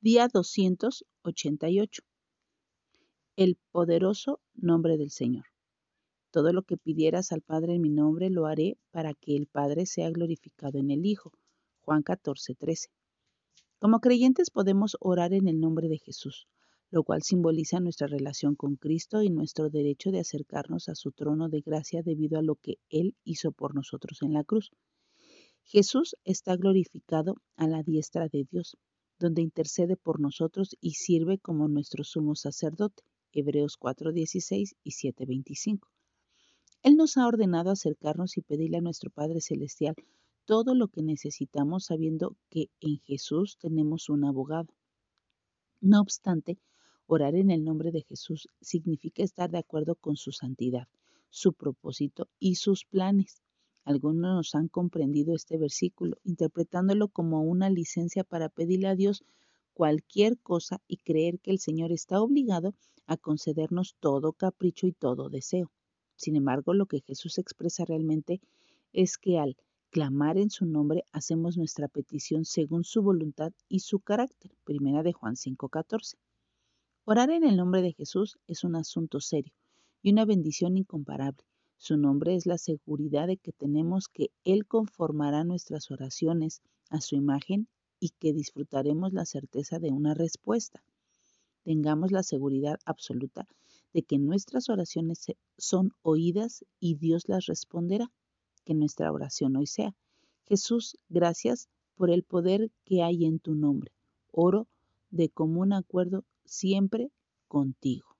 Día 288. El poderoso nombre del Señor. Todo lo que pidieras al Padre en mi nombre lo haré para que el Padre sea glorificado en el Hijo. Juan 14, 13. Como creyentes podemos orar en el nombre de Jesús, lo cual simboliza nuestra relación con Cristo y nuestro derecho de acercarnos a su trono de gracia debido a lo que Él hizo por nosotros en la cruz. Jesús está glorificado a la diestra de Dios donde intercede por nosotros y sirve como nuestro sumo sacerdote. Hebreos 4:16 y 7:25. Él nos ha ordenado acercarnos y pedirle a nuestro Padre Celestial todo lo que necesitamos sabiendo que en Jesús tenemos un abogado. No obstante, orar en el nombre de Jesús significa estar de acuerdo con su santidad, su propósito y sus planes. Algunos han comprendido este versículo, interpretándolo como una licencia para pedirle a Dios cualquier cosa y creer que el Señor está obligado a concedernos todo capricho y todo deseo. Sin embargo, lo que Jesús expresa realmente es que al clamar en su nombre hacemos nuestra petición según su voluntad y su carácter. Primera de Juan 5:14. Orar en el nombre de Jesús es un asunto serio y una bendición incomparable. Su nombre es la seguridad de que tenemos que Él conformará nuestras oraciones a su imagen y que disfrutaremos la certeza de una respuesta. Tengamos la seguridad absoluta de que nuestras oraciones son oídas y Dios las responderá. Que nuestra oración hoy sea. Jesús, gracias por el poder que hay en tu nombre. Oro de común acuerdo siempre contigo.